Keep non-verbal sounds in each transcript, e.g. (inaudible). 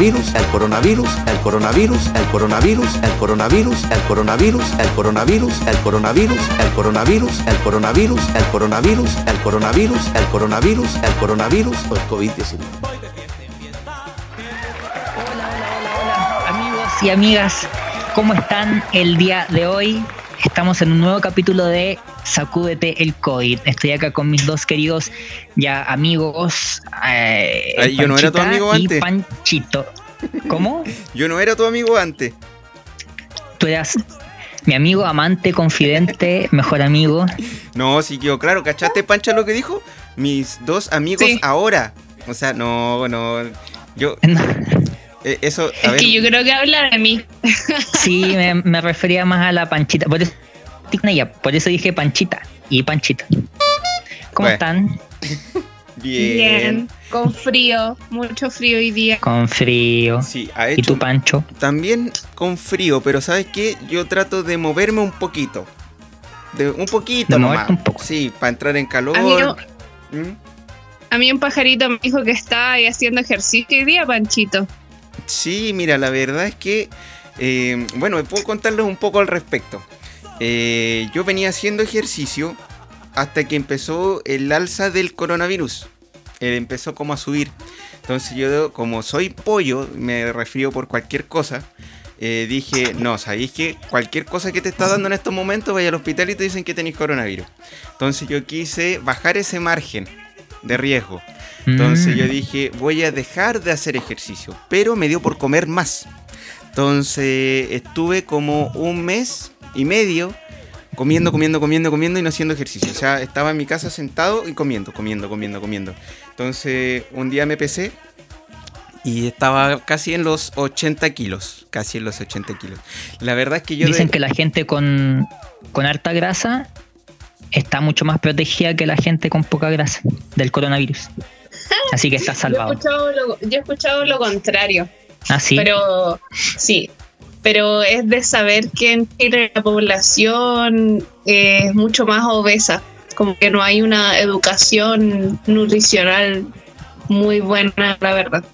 Coronavirus, el coronavirus, el coronavirus, el coronavirus, el coronavirus, el coronavirus, el coronavirus, el coronavirus, el coronavirus, el coronavirus, el coronavirus, el coronavirus, el coronavirus, el coronavirus o el COVID-19. Amigos y amigas, ¿cómo están el día de hoy? Estamos en un nuevo capítulo de Sacúdete el COVID. Estoy acá con mis dos queridos ya amigos. eh, Ay, yo no era tu Panchita amigo y antes. Panchito. ¿Cómo? Yo no era tu amigo antes. Tú eras mi amigo, amante, confidente, mejor amigo. No, sí quedó claro. ¿Cachaste, Pancha, lo que dijo? Mis dos amigos Sí. ahora. O sea, no, no. Yo, (laughs) eh, eso, a Es ver. que yo creo que habla de mí. Sí, (laughs) me, me refería más a la Panchita. Por eso, por eso dije Panchita y Panchita. ¿Cómo Bueno. están? (laughs) Bien. Con frío, mucho frío hoy día. Con frío. Sí, ha ¿Y hecho tú, Pancho? también con frío, pero ¿sabes qué? Yo trato de moverme un poquito. De un poquito De nomás. un poco. Sí, para entrar en calor. A mí, no- ¿Mm? a mí un pajarito me dijo que estaba ahí haciendo ejercicio hoy día, Panchito. Sí, mira, la verdad es que, eh, bueno, puedo contarles un poco al respecto. Eh, yo venía haciendo ejercicio hasta que empezó el alza del coronavirus. Él empezó como a subir. Entonces yo, como soy pollo, me refiero por cualquier cosa, eh, dije, no, sabéis que cualquier cosa que te está dando en estos momentos, vaya al hospital y te dicen que tenéis coronavirus. Entonces yo quise bajar ese margen de riesgo. Entonces Mm. yo dije, voy a dejar de hacer ejercicio, pero me dio por comer más. Entonces estuve como un mes y medio comiendo, comiendo, comiendo, comiendo y no haciendo ejercicio. O sea, estaba en mi casa sentado y comiendo, comiendo, comiendo, comiendo. Entonces un día me pesé y estaba casi en los 80 kilos, casi en los 80 kilos. La verdad es que yo... Dicen de- que la gente con, con harta grasa está mucho más protegida que la gente con poca grasa del coronavirus. Así que está Yo he, salvado. escuchado lo, yo he escuchado lo contrario. Ah, sí. Pero sí. Pero es de saber que en Chile la población es mucho más obesa. Como que no hay una educación nutricional muy buena, la verdad.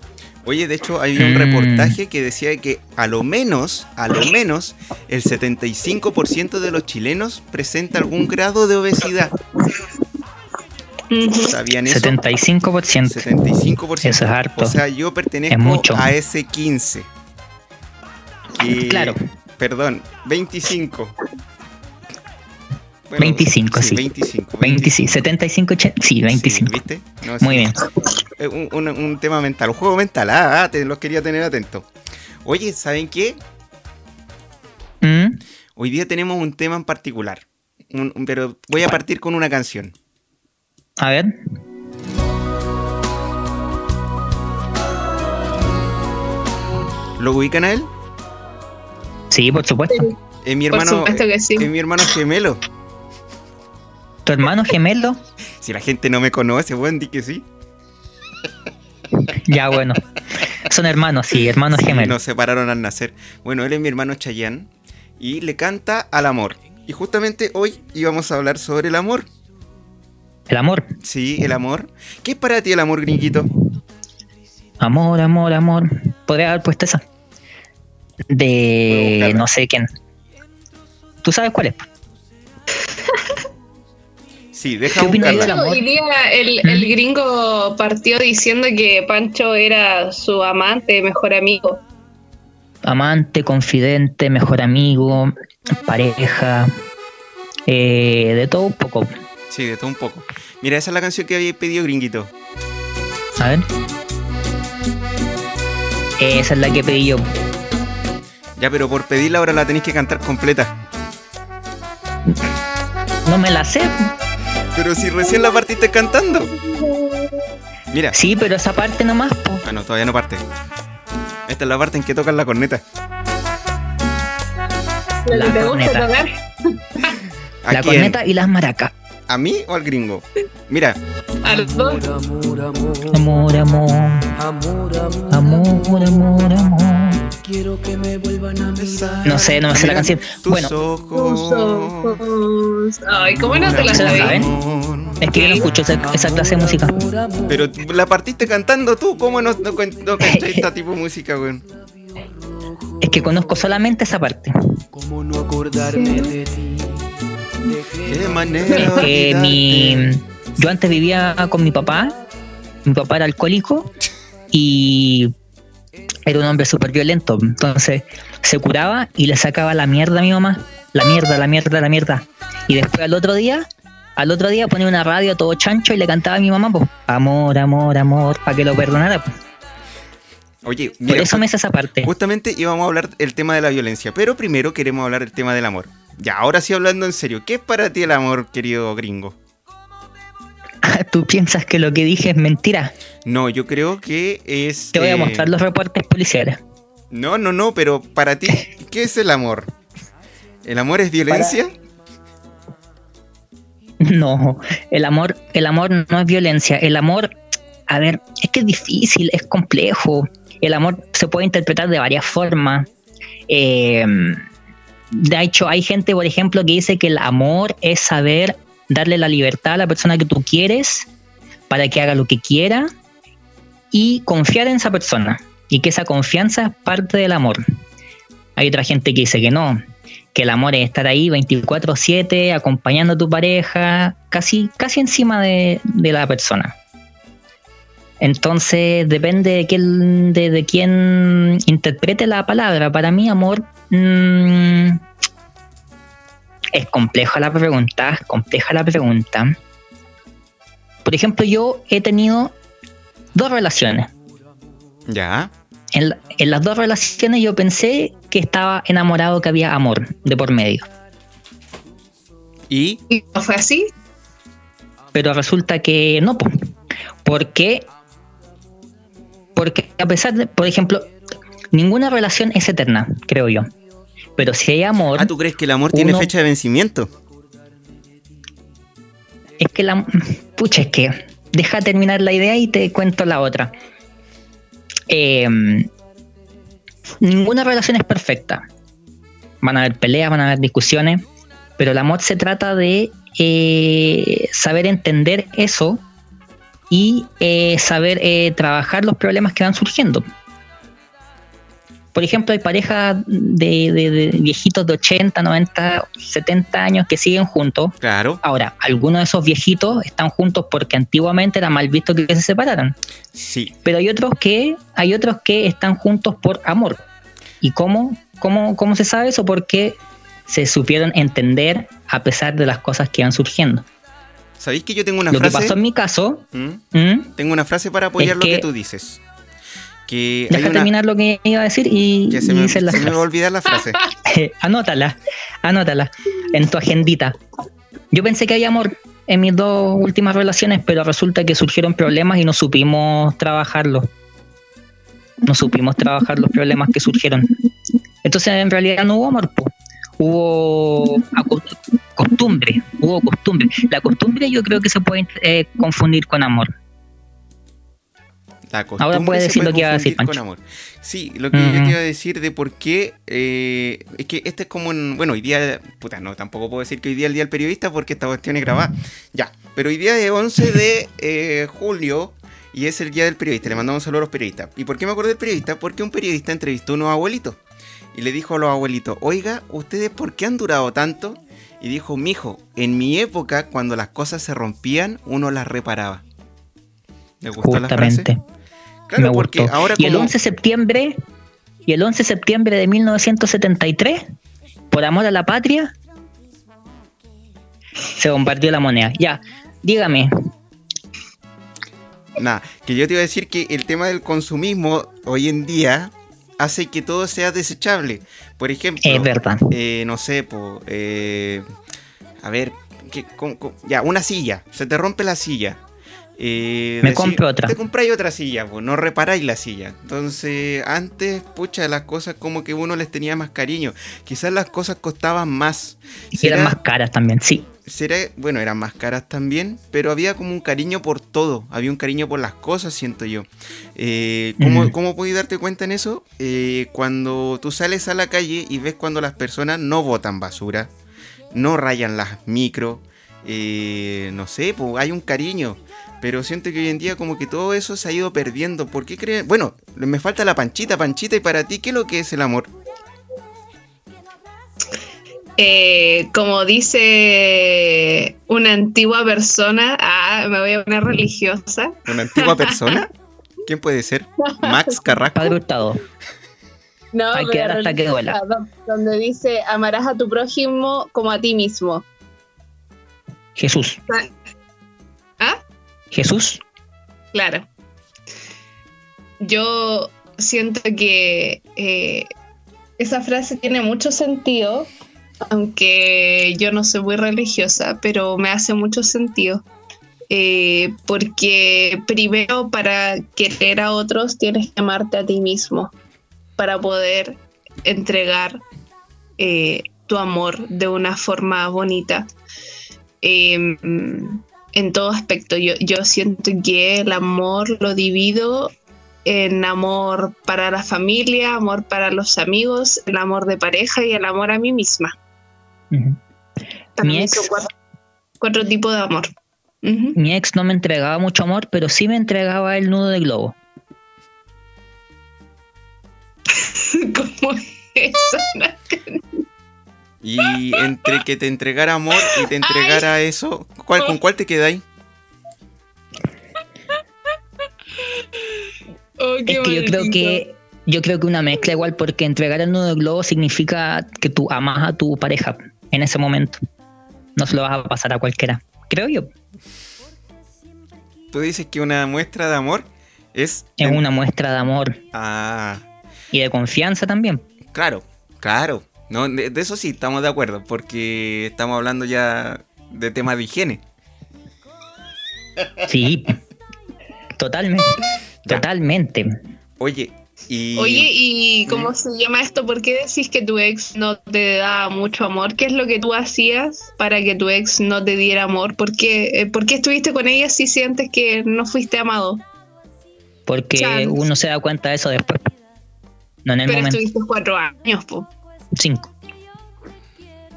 Oye, de hecho, había un Mm. reportaje que decía que a lo menos, a lo menos, el 75% de los chilenos presenta algún grado de obesidad. ¿Sabían eso? 75%. 75%. Eso es harto. O sea, yo pertenezco Es mucho. a ese 15. Y- Claro. Perdón, 25. Bueno, 25, sí. 25. 25, 75, 80, sí, 25. Sí, ¿Viste? No, Muy bien. Eh, Un, un- un tema mental, un juego mental. Ah, ah, te los quería tener atentos. Oye, ¿saben qué? Mm, Hoy día tenemos un tema en particular. Un- pero voy a partir con una canción. A ver. ¿Lo ubican a él? Sí, por supuesto. Es mi Por hermano. supuesto que sí. Es mi hermano gemelo. ¿Tu hermano gemelo? Si la gente no me conoce, bueno, di que sí. Ya, bueno. Son hermanos, sí, hermanos Sí, gemelos. Nos separaron al nacer. Bueno, él es mi hermano Chayanne y le canta al amor. Y justamente hoy íbamos a hablar sobre el amor. El amor. Sí, el amor. ¿Qué es para ti el amor, gringuito? Amor, amor, amor. Podría haber puesto esa. De no sé quién. ¿Tú sabes cuál es? Sí, deja ¿Qué opinas buscarla. del amor? Hoy día el, ¿Mm? el gringo partió diciendo que Pancho era su amante, mejor amigo. Amante, confidente, mejor amigo, pareja. eh, de todo un poco. Sí, de todo un poco. Mira, esa es la canción que había pedido gringuito. A ver. Esa es la que pedí yo. Ya, pero por pedirla ahora la tenéis que cantar completa. No me la sé. Pero si recién la partiste cantando. Mira. Sí, pero esa parte nomás, po. Ah, no, todavía no parte. Esta es la parte en que tocan la corneta. La gusta corneta. tocar. ¿A La quién? corneta y las maracas. ¿A mí o al gringo? Mira, A los dos. Amor, amor. Amor, amor, amor. No sé, no me sé la canción. tus Bueno, Tus ojos. Ay, ¿cómo no te la ¿Se la sabes? saben? es que yo no escucho esa, esa clase de música. Pero la partiste cantando tú, ¿cómo no, no, no esta tipo de música, weón? Es que conozco solamente esa parte. Qué manera. Es que de mi. olvidarte. Yo antes vivía con mi papá. Mi papá era alcohólico. Y. Era un hombre súper violento. Entonces se curaba y le sacaba la mierda a mi mamá. La mierda, la mierda, la mierda. Y después al otro día. Al otro día ponía una radio todo chancho y le cantaba a mi mamá, pues, amor, amor, amor, para que lo perdonara. po. Oye, Por eso me hace esa parte. justamente íbamos a hablar el tema de la violencia, pero primero queremos hablar el tema del amor. Ya, ahora sí hablando en serio, ¿qué es para ti el amor, querido gringo? (laughs) ¿Tú piensas que lo que dije es mentira? No, yo creo que es. Te voy a eh, mostrar los reportes policiales. No, no, no, pero para ti, (laughs) ¿qué es el amor? ¿El amor es violencia? No, el amor, el amor no es violencia. El amor, a ver, es que es difícil, es complejo. El amor se puede interpretar de varias formas. Eh, de hecho, hay gente, por ejemplo, que dice que el amor es saber darle la libertad a la persona que tú quieres para que haga lo que quiera y confiar en esa persona. Y que esa confianza es parte del amor. Hay otra gente que dice que no, que el amor es estar ahí 24/7 acompañando a tu pareja, casi, casi encima de, de la persona. Entonces depende de quién, de, quién interprete la palabra. Para mí, amor, mm, es compleja la pregunta, es compleja la pregunta. Por ejemplo, yo he tenido dos relaciones. Ya. En, la- en las dos relaciones yo pensé que estaba enamorado, que había amor de por medio. ¿Y? ¿Y no fue así? Pero resulta que no, po. porque porque a pesar de, por ejemplo, ninguna relación es eterna, creo yo. Pero si hay amor, Ah, ¿tú crees que el amor tiene fecha de vencimiento? es que la pucha, es que deja terminar la idea y te cuento la otra. Eh, ninguna relación es perfecta. Van a haber peleas, van a haber discusiones, pero el amor se trata de eh, saber entender eso y eh, saber eh, trabajar los problemas que van surgiendo. Por ejemplo, hay parejas de, de- de viejitos de 80, 90, 70 años que siguen juntos. Claro. Ahora, algunos de esos viejitos están juntos porque antiguamente era mal visto que se separaran. Sí. Pero hay otros que, hay otros que están juntos por amor. ¿Y cómo, cómo, cómo se sabe eso? Porque se supieron entender a pesar de las cosas que van surgiendo. ¿Sabéis que yo tengo una Lo que frase? pasó en mi caso, ¿Mm? ¿m? Tengo una frase para apoyar Es lo que que- tú dices. Que hay deja una... terminar lo que iba a decir y, se y me, la se me va a olvidar la frase. (laughs) anótala, anótala en tu agendita. Yo pensé que había amor en mis dos últimas relaciones, pero resulta que surgieron problemas y no supimos trabajarlos. No supimos trabajar los problemas que surgieron. Entonces en realidad no hubo amor, po. hubo costumbre, hubo costumbre. La costumbre yo creo que se puede eh, confundir con amor. La Ahora puedes decir puede lo que iba a decir, con amor. Sí, lo que yo te iba a decir de por qué. eh, es que este es como un. Bueno, hoy día. Puta, no, tampoco puedo decir que hoy día es el día del periodista porque esta cuestión es grabada. Ya, pero hoy día es 11 de eh, julio y es el día del periodista. Le mandamos un saludo a los periodistas. ¿Y por qué me acordé del periodista? Porque un periodista entrevistó a unos abuelitos y le dijo a los abuelitos: Oiga, ¿ustedes por qué han durado tanto? Y dijo: Mijo, en mi época, cuando las cosas se rompían, uno las reparaba. ¿Le gustó la frase? Justamente. Claro, me porque gustó. ahora y el como- 11 de septiembre y el 11 de septiembre de 1973 por amor a la patria se bombardeó la moneda ya dígame Nada, que yo te iba a decir que el tema del consumismo hoy en día hace que todo sea desechable. Por ejemplo, es verdad eh, no sé, po, eh, a ver, que, con- con- ya, una silla, se te rompe la silla. Me compro otra. Te compráis otra silla, pues, no reparáis la silla. Entonces, antes, pucha, las cosas como que uno les tenía más cariño. Quizás las cosas costaban más. Y eran ¿Será- más caras también, sí. será, bueno, eran más caras también, pero había como un cariño por todo, había un cariño por las cosas, siento yo. Eh, ¿cómo, Mm. ¿Cómo podéis darte cuenta en eso? Eh, cuando tú sales a la calle y ves cuando las personas no botan basura, no rayan las micro, eh, no sé, pues hay un cariño. Pero siento que hoy en día como que todo eso se ha ido perdiendo. ¿Por qué creen? Bueno, me falta la panchita, panchita, y para ti, ¿qué es lo que es el amor? Eh, como dice una antigua persona, ah, me voy a poner religiosa. ¿Una antigua persona? (laughs) ¿Quién puede ser? ¿Max (laughs) Carrasco? Padre Hurtado. No, Hay que dar hasta que do- Donde dice, amarás a tu prójimo como a ti mismo. Jesús. Jesús. Claro. Yo siento que eh, esa frase tiene mucho sentido, aunque yo no soy muy religiosa, pero me hace mucho sentido. Eh, porque primero para querer a otros tienes que amarte a ti mismo para poder entregar eh, tu amor de una forma bonita. Eh, en todo aspecto. Yo, yo siento que el amor lo divido en amor para la familia, amor para los amigos, el amor de pareja y el amor a mí misma. También Mi ex- son cuatro, cuatro tipos de amor. Mi ex no me entregaba mucho amor, pero sí me entregaba el nudo de globo. (laughs) ¿Cómo es eso? (laughs) Y entre que te entregara amor y te entregara eso, ¿cuál, ¿con cuál te quedáis? (laughs) Oh, Es que yo creo que yo creo que una mezcla igual porque entregar el nudo de globo significa que tú amas a tu pareja en ese momento. No se lo vas a pasar a cualquiera. Creo yo. Tú dices que una muestra de amor es... Es una muestra de amor Ah, y de confianza también. claro, claro. No, de, de eso sí estamos de acuerdo, porque estamos hablando ya de temas de higiene. Sí. Totalmente. Ya. Totalmente. Oye, y... Oye, ¿y cómo se llama esto? ¿Por qué decís que tu ex no te da mucho amor? ¿Qué es lo que tú hacías para que tu ex no te diera amor? ¿Por qué, eh, ¿por qué estuviste con ella si sientes que no fuiste amado? Porque Chance. uno se da cuenta de eso después. No en el Pero momento. estuviste cuatro años, po. Cinco.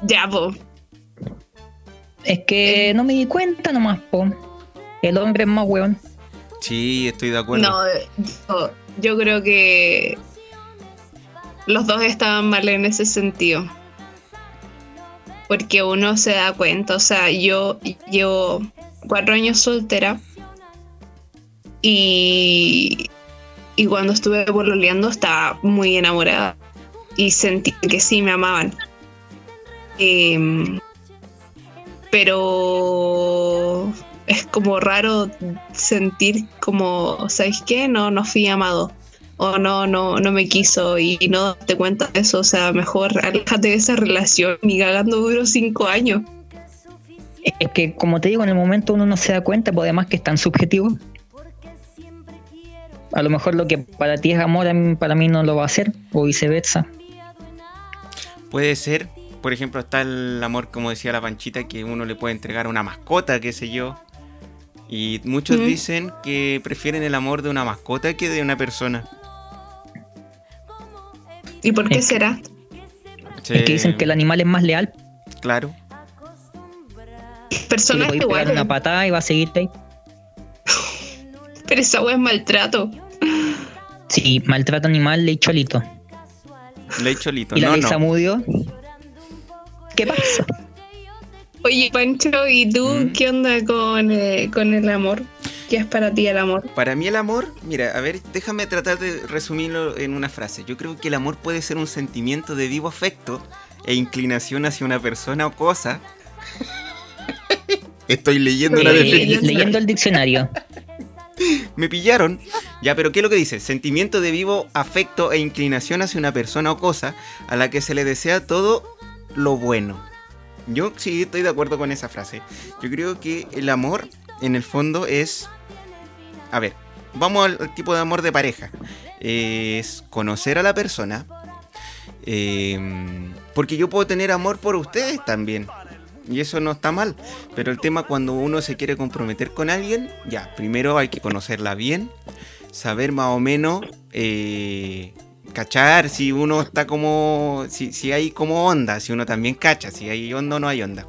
Ya, po. Es que no me di cuenta nomás, po. El hombre es más weón. Sí, estoy de acuerdo. No, yo, yo creo que los dos estaban mal en ese sentido. Porque uno se da cuenta, o sea, yo llevo cuatro años soltera y, y cuando estuve pololeando estaba muy enamorada y sentí que sí me amaban. Em, pero es como raro sentir como, ¿sabes qué? No, no fui amado. O no, no, no me quiso y no te cuenta de eso. O sea, mejor aléjate de esa relación. Ni cagando duró cinco años. Es que, como te digo, en el momento uno no se da cuenta, pues además que es tan subjetivo. A lo mejor lo que para ti es amor, para mí no lo va a ser, o viceversa. Puede ser, por ejemplo, está el amor, como decía la Panchita, que uno le puede entregar a una mascota, qué sé yo. Y muchos Mm. dicen que prefieren el amor de una mascota que de una persona. ¿Y por qué Es- será? Es que dicen que el animal es más leal. Claro. Tú le Personas podéis pegar una patada y va a seguirte ahí. Pero esa wea es maltrato. Sí, maltrato animal, ley cholito. Le he cholito. Y la No, ley no. Samudio. ¿Qué pasa? Oye, Pancho, ¿y tú ¿Mm? qué onda con, eh, con el amor? ¿Qué es para ti el amor? Para mí el amor, mira, a ver, déjame tratar de resumirlo en una frase. Yo creo que el amor puede ser un sentimiento de vivo afecto e inclinación hacia una persona o cosa. (laughs) Estoy leyendo una definición. Leyendo el diccionario. (laughs) Me pillaron. Ya, pero ¿qué es lo que dice? Sentimiento de vivo afecto e inclinación hacia una persona o cosa a la que se le desea todo lo bueno. Yo sí estoy de acuerdo con esa frase. Yo creo que el amor, en el fondo, es a ver, vamos al, tipo de amor de pareja. Es conocer a la persona. eh, porque yo puedo tener amor por ustedes también. Y eso no está mal. Pero el tema cuando uno se quiere comprometer con alguien, ya, primero hay que conocerla bien, saber más o menos, eh, cachar si uno está como, si, si hay como onda, si uno también cacha, si hay onda o no hay onda.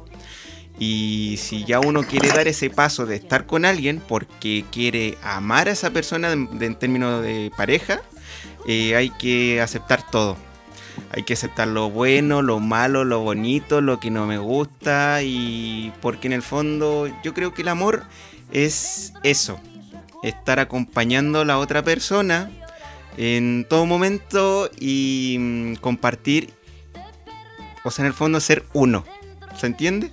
Y si ya uno quiere dar ese paso de estar con alguien porque quiere amar a esa persona en términos de pareja, eh, hay que aceptar todo. Hay que aceptar lo bueno, lo malo, lo bonito, lo que no me gusta y porque en el fondo yo creo que el amor es eso, estar acompañando a la otra persona en todo momento y mm, compartir, o sea, en el fondo ser uno. ¿Se entiende?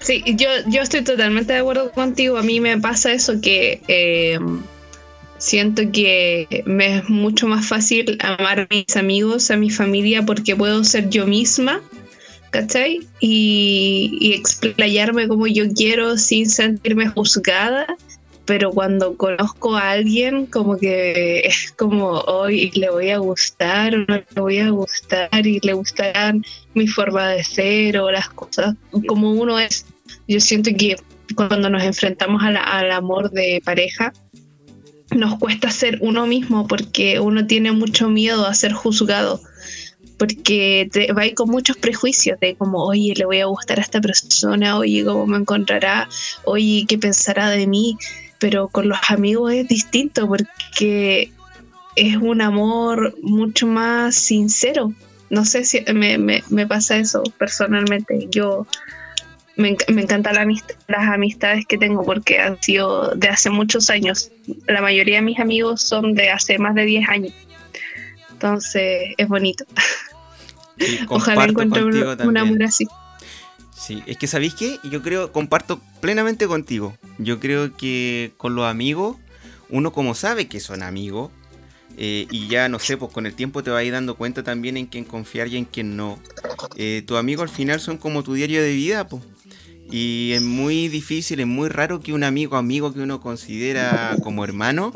Sí, yo, yo estoy totalmente de acuerdo contigo. A mí me pasa eso que eh, siento que me es mucho más fácil amar a mis amigos, a mi familia, porque puedo ser yo misma, ¿cachai? Y explayarme como yo quiero sin sentirme juzgada. Pero cuando conozco a alguien, como que es como hoy le voy a gustar o no le voy a gustar y le gustarán mi forma de ser o las cosas como uno es. Yo siento que cuando nos enfrentamos al amor de pareja, nos cuesta ser uno mismo porque uno tiene mucho miedo a ser juzgado. Porque te va con muchos prejuicios de como, oye, le voy a gustar a esta persona, oye, cómo me encontrará, oye, qué pensará de mí. Pero con los amigos es distinto porque es un amor mucho más sincero. No sé si me, me, me pasa eso personalmente. Yo me, me encantan la amist- las amistades que tengo porque han sido de hace muchos años. La mayoría de mis amigos son de hace más de 10 años. Entonces es bonito. Ojalá encuentre un, amor así. Sí, es que ¿sabéis qué? Yo creo, comparto plenamente contigo. Yo creo que con los amigos, uno como sabe que son amigos, eh, y ya no sé, pues con el tiempo te vas a ir dando cuenta también en quién confiar y en quién no. Eh, tus amigos al final son como tu diario de vida, pues. Y es muy difícil, es muy raro que un amigo, amigo que uno considera como hermano,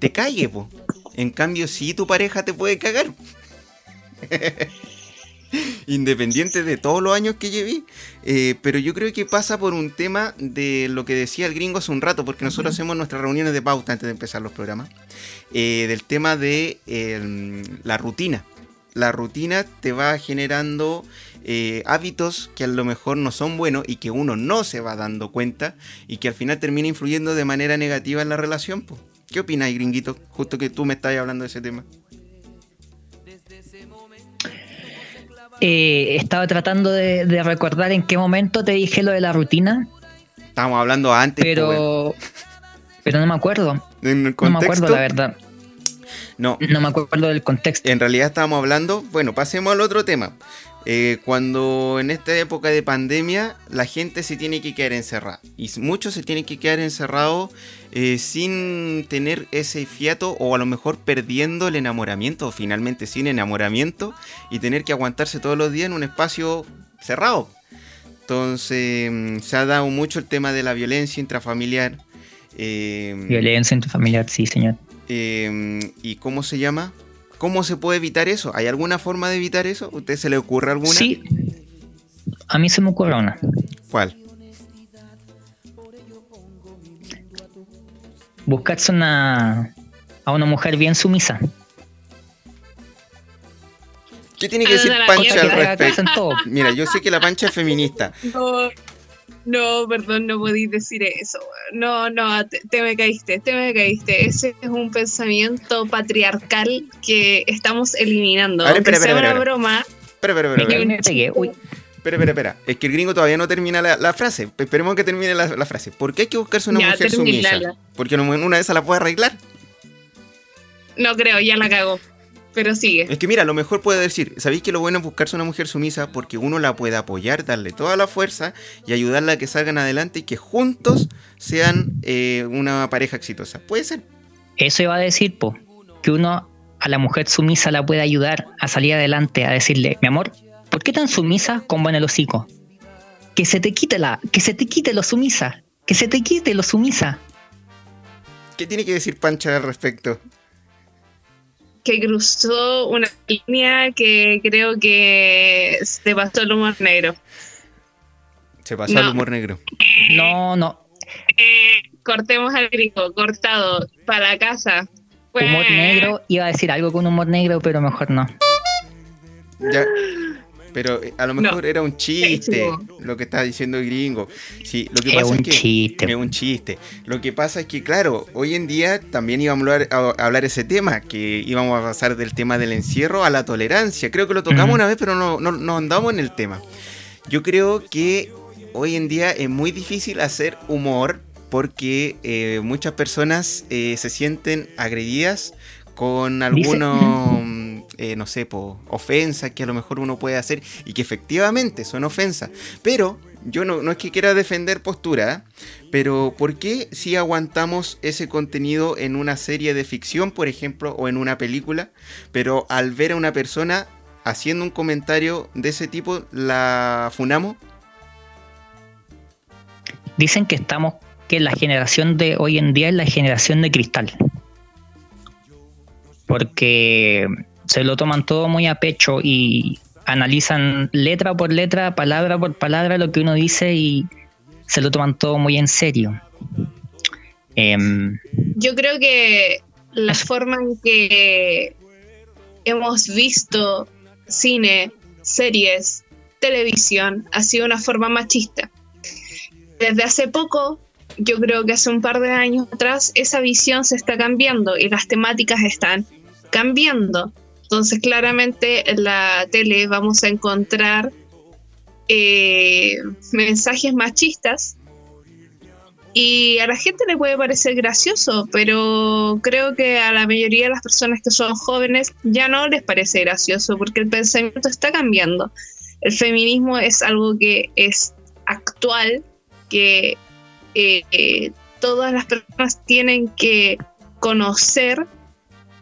te cague, pues. En cambio, sí, tu pareja te puede cagar. (laughs) Independiente de todos los años que llevé. Eh, pero yo creo que pasa por un tema de lo que decía el gringo hace un rato, porque nosotros hacemos nuestras reuniones de pauta antes de empezar los programas. eh, del tema de eh, la rutina. La rutina te va generando eh, hábitos que a lo mejor no son buenos y que uno no se va dando cuenta y que al final termina influyendo de manera negativa en la relación. po. ¿Qué opinas, gringuito? Justo que tú me estás hablando de ese tema. Eh, estaba tratando de, de recordar en qué momento te dije lo de la rutina, Estábamos hablando antes, weón. pero, pero no me acuerdo. No me acuerdo, la verdad. No, No me acuerdo del contexto. En realidad estábamos hablando, bueno, pasemos al otro tema. Eh, cuando en esta época de pandemia la gente se tiene que quedar encerrada. Y muchos se tienen que quedar encerrados eh, sin tener ese fiato o a lo mejor perdiendo el enamoramiento o finalmente sin enamoramiento y tener que aguantarse todos los días en un espacio cerrado. Entonces mm, se ha dado mucho el tema de la violencia intrafamiliar. eh, Violencia intrafamiliar, sí, señor. ¿Y cómo se llama? ¿Cómo se puede evitar eso? ¿Hay alguna forma de evitar eso? ¿Usted se le ocurre alguna? Sí. A mí se me ocurre una. ¿Cuál? Buscarse una a una mujer bien sumisa. ¿Qué tiene que Ah, decir Pancha al respecto? Mira, yo sé que la Pancha es feminista. No, perdón, no podéis decir eso. No, no, te, te me caíste, te me caíste. Ese es un pensamiento patriarcal que estamos eliminando. A ver, Aunque espera, sea espera, una broma, Espera, espera, espera. Espera. Uy, espera, espera, espera. Es que el gringo todavía no termina la, la frase. Esperemos que termine la, la frase. ¿Por qué hay que buscarse una Ya, mujer sumisa? Porque una, de esas la puede arreglar. no creo, ya la cagó. Pero sigue. Es que mira, lo mejor puede decir, ¿sabéis que lo bueno es buscarse una mujer sumisa? Porque uno la puede apoyar, darle toda la fuerza y ayudarla a que salgan adelante y que juntos sean eh, una pareja exitosa. Puede ser. eso iba a decir, po, que uno a la mujer sumisa la puede ayudar a salir adelante, a decirle, mi amor, ¿por qué tan sumisa con buen el hocico? Que se te quite la, que se te quite lo sumisa, que se te quite lo sumisa. ¿Qué tiene que decir Pancha al respecto? Que cruzó una línea que creo que se pasó el humor negro. Se pasó No. al humor negro. No, no. Eh, cortemos al gringo, cortado, para la casa. Humor Pues, negro. Iba a decir algo con humor negro, pero mejor no. Ya. Pero eh, a lo mejor No. era un chiste lo que está diciendo el gringo. Sí, lo que Es pasa un es que chiste. es un chiste. Lo que pasa es que, claro, hoy en día también íbamos a hablar, a hablar ese tema, que íbamos a pasar del tema del encierro a la tolerancia. Creo que lo tocamos una vez, pero no, no, no andamos en el tema. Yo creo que hoy en día es muy difícil hacer humor porque eh, muchas personas eh, se sienten agredidas con algunos, eh, no sé, po, ofensas que a lo mejor uno puede hacer y que efectivamente son ofensas. Pero yo no, no es que quiera defender postura, pero ¿por qué si aguantamos ese contenido en una serie de ficción, por ejemplo, o en una película, pero al ver a una persona haciendo un comentario de ese tipo, la funamos? Dicen que estamos, que la generación de hoy en día es la generación de cristal. Porque se lo toman todo muy a pecho y analizan letra por letra, palabra por palabra lo que uno dice y se lo toman todo muy en serio. Em, Yo creo que la forma en que hemos visto cine, series, televisión ha sido una forma machista. Desde hace poco, yo creo que hace un par de años atrás, esa visión se está cambiando y las temáticas están cambiando. Entonces, claramente en la tele vamos a encontrar eh, mensajes machistas y a la gente le puede parecer gracioso, pero creo que a la mayoría de las personas que son jóvenes ya no les parece gracioso porque el pensamiento está cambiando. El feminismo es algo que es actual, que eh, todas las personas tienen que conocer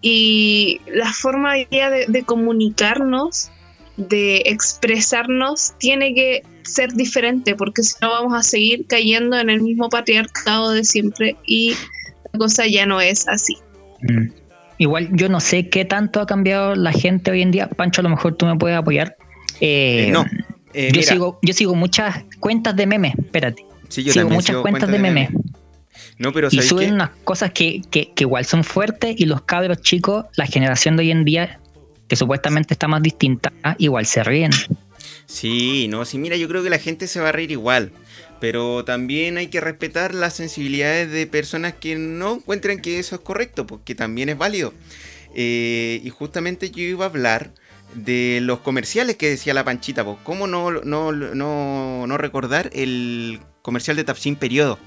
y la forma ya de, de comunicarnos, de expresarnos, tiene que ser diferente porque si no vamos a seguir cayendo en el mismo patriarcado de siempre y la cosa ya no es así. mm. Igual yo no sé qué tanto ha cambiado la gente hoy en día. Pancho, a lo mejor tú me puedes apoyar. Eh, Eh, no. Eh, yo, mira, sigo, yo sigo muchas cuentas de memes, espérate. sí, yo sigo también muchas sigo cuentas de memes. No, pero Y ¿sabes suben qué? unas cosas que, que- que igual son fuertes y los cabros chicos, la generación de hoy en día, que supuestamente está más distinta, igual se ríen. Sí, no, sí, mira, yo creo que la gente se va a reír igual. Pero también hay que respetar las sensibilidades de personas que no encuentran que eso es correcto, porque también es válido. Eh, y justamente yo iba a hablar de los comerciales que decía la Panchita, ¿cómo no, no, no, no recordar el comercial de Tapsin Periodo?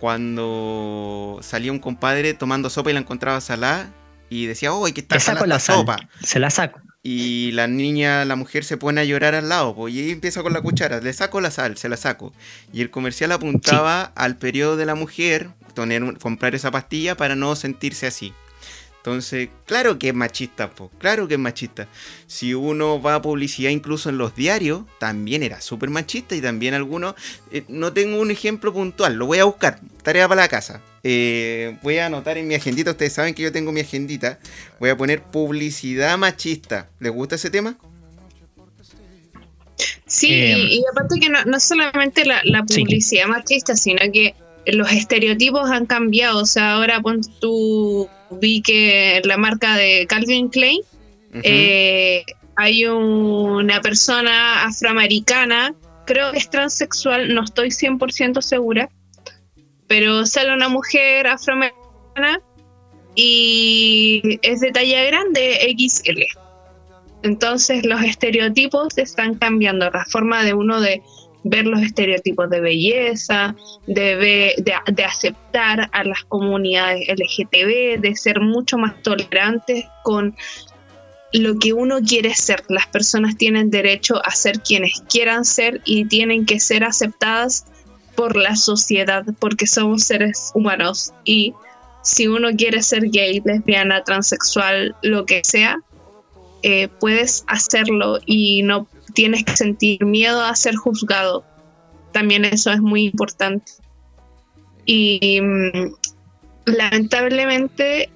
Cuando salía un compadre tomando sopa y la encontraba salada y decía, oh, hay que estar salada la sal, sopa. se la saco. Y la niña, la mujer se pone a llorar al lado, y empieza con la cuchara, le saco la sal, se la saco. Y el comercial apuntaba al periodo de la mujer, tener, comprar esa pastilla para no sentirse así. Entonces, claro que es machista, pues, claro que es machista. Si uno va a publicidad incluso en los diarios, también era súper machista y también algunos... eh, no tengo un ejemplo puntual, lo voy a buscar, tarea para la casa. Eh, voy a anotar en mi agendita, ustedes saben que yo tengo mi agendita, voy a poner publicidad machista. ¿Les gusta ese tema? Sí, Eh, y, y aparte que no, no solamente la, la Sí. publicidad machista, sino que los estereotipos han cambiado. O sea, ahora pon tú vi que la marca de Calvin Klein eh, hay una persona afroamericana, creo que es transexual, no estoy 100% segura, pero sale una mujer afroamericana y es de talla grande XL. Entonces los estereotipos están cambiando, la forma de uno de ver los estereotipos de belleza, de, de aceptar a las comunidades LGTB, de ser mucho más tolerantes con lo que uno quiere ser. Las personas tienen derecho a ser quienes quieran ser y tienen que ser aceptadas por la sociedad porque somos seres humanos y si uno quiere ser gay, lesbiana, transexual, lo que sea, eh, puedes hacerlo y no tienes que sentir miedo a ser juzgado. También eso es muy importante. Y mm, lamentablemente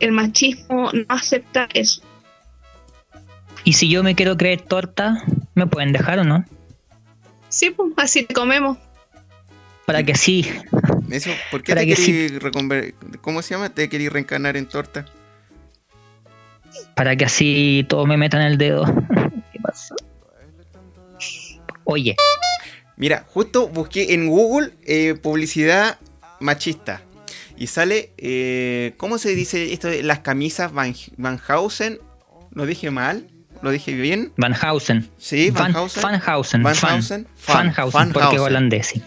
el machismo no acepta eso. Y si yo me quiero creer torta, ¿me pueden dejar o no? Sí, pues así te comemos. Para que sí. Eso, ¿Por qué Para te que reconver- ¿Cómo se llama? ¿Te querís reencarnar en torta? Para que así todos me metan el dedo. Oye, Mira, justo busqué en Google eh, publicidad machista. Y sale, eh, ¿cómo se dice esto las camisas Van, Van Hausen? ¿Lo dije mal? ¿Lo dije bien? Van Hausen. Sí, Van, Van, Hausen. Van Hausen. Van Fan. Hausen. Van Fan- Hausen, Van porque holandés, sí.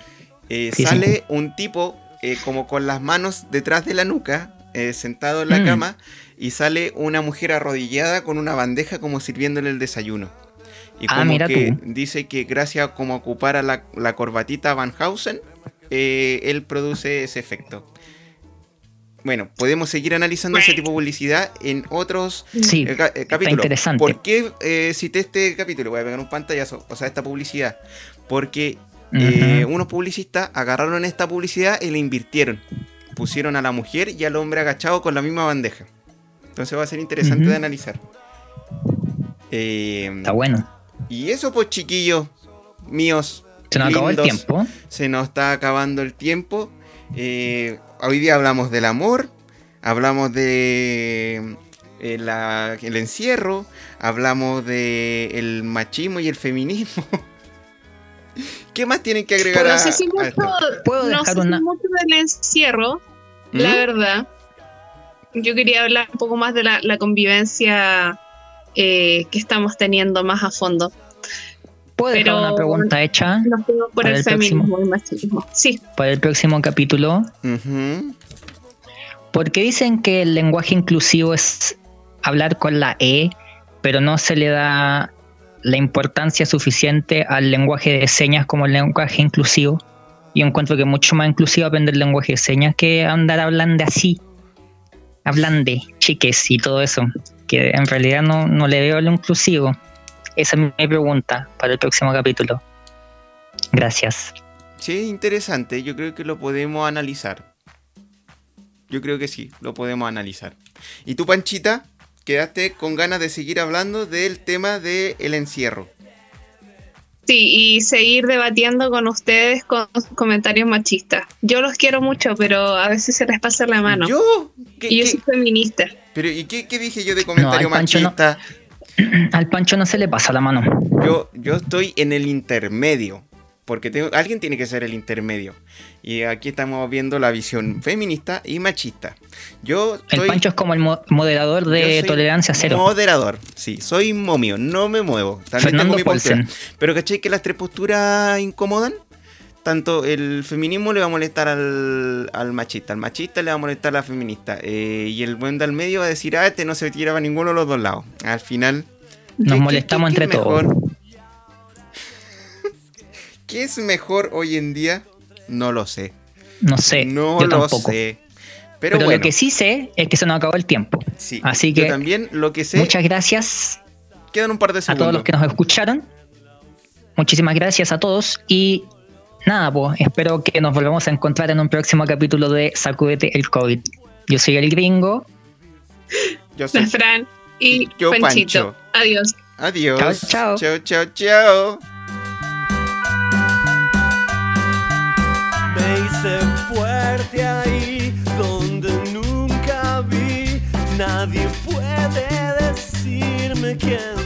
Eh, Sí, sale un tipo eh, como con las manos detrás de la nuca, sentado en la Mm. cama, y sale una mujer arrodillada con una bandeja como sirviéndole el desayuno. Y Ah, como mira que tú. dice que gracias a como ocupara la, la corbatita Van Hausen, eh, él produce ese efecto. Bueno, podemos seguir analizando ese tipo de publicidad en otros Sí, eh, ca- eh, capítulos. interesante. ¿Por qué eh, cité este capítulo? Voy a pegar un pantallazo, o sea, esta publicidad. Porque unos publicistas agarraron esta publicidad y la invirtieron. Pusieron a la mujer y al hombre agachado con la misma bandeja. Entonces va a ser interesante de analizar. Está bueno. Y eso pues chiquillos míos. Se nos acabó el tiempo. Se nos está acabando el tiempo. Eh, hoy día hablamos del amor. Hablamos de eh, la- el encierro. Hablamos de el machismo y el feminismo. (laughs) ¿Qué más tienen que agregar Pero no sé si a mucho, esto? ¿Puedo no dejar sé si una- mucho del encierro, ¿Mm? la verdad. Yo quería hablar un poco más de la, la convivencia eh, que estamos teniendo más a fondo. ¿Puedo dejar Pero- una pregunta hecha Nos por Para el, el próximo. feminismo y machismo. Sí, para el próximo capítulo? Ujú. Porque dicen que el lenguaje inclusivo es hablar con la E, pero no se le da la importancia suficiente al lenguaje de señas como el lenguaje inclusivo. Y encuentro que es mucho más inclusivo aprender el lenguaje de señas que andar hablando así. Hablando, chiques y todo eso. Que en realidad no, no le veo lo inclusivo. Esa es mi pregunta para el próximo capítulo. Gracias. Sí, interesante. Yo creo que lo podemos analizar. Yo creo que sí, lo podemos analizar. ¿Y tú, Panchita? Quedaste con ganas de seguir hablando del tema del encierro. Sí, y seguir debatiendo con ustedes con sus comentarios machistas. Yo los quiero mucho, pero a veces se les pasa la mano. ¿Yo? ¿Qué, y yo qué- soy feminista. pero, ¿Y qué, qué dije yo de comentario al Pancho no. machista? (clears throat) Al Pancho no se le pasa la mano. Yo, yo estoy en el intermedio. Porque tengo, alguien tiene que ser el intermedio. Y aquí estamos viendo la visión feminista y machista. Yo El Pancho es como el mo- moderador de tolerancia cero. Moderador, sí, soy momio, no me muevo. También Fernando tengo mi postura. Paulsen. Pero ¿cachai que las tres posturas incomodan? Tanto el feminismo le va a molestar al, al machista, al machista le va a molestar a la feminista. eh, y el buen del medio va a decir, ah, este no se tira a ninguno de los dos lados. Al final. Nos ¿qué- molestamos qué- qué entre todos. ¿Qué es mejor hoy en día? No lo sé. No sé, no yo lo tampoco. sé. Pero, Pero, bueno, lo que sí sé es que se nos acabó el tiempo. sí. así Yo que también lo que sé, Muchas gracias quedan un par de a segundos. todos los que nos escucharon. Muchísimas gracias a todos y nada, pues espero que nos volvamos a encontrar en un próximo capítulo de Sacúdete el COVID. Yo soy el gringo. Yo soy Fran y Y yo, Panchito. Pancho. Adiós. Adiós. Chao, chao. Chao, chao, chao. secure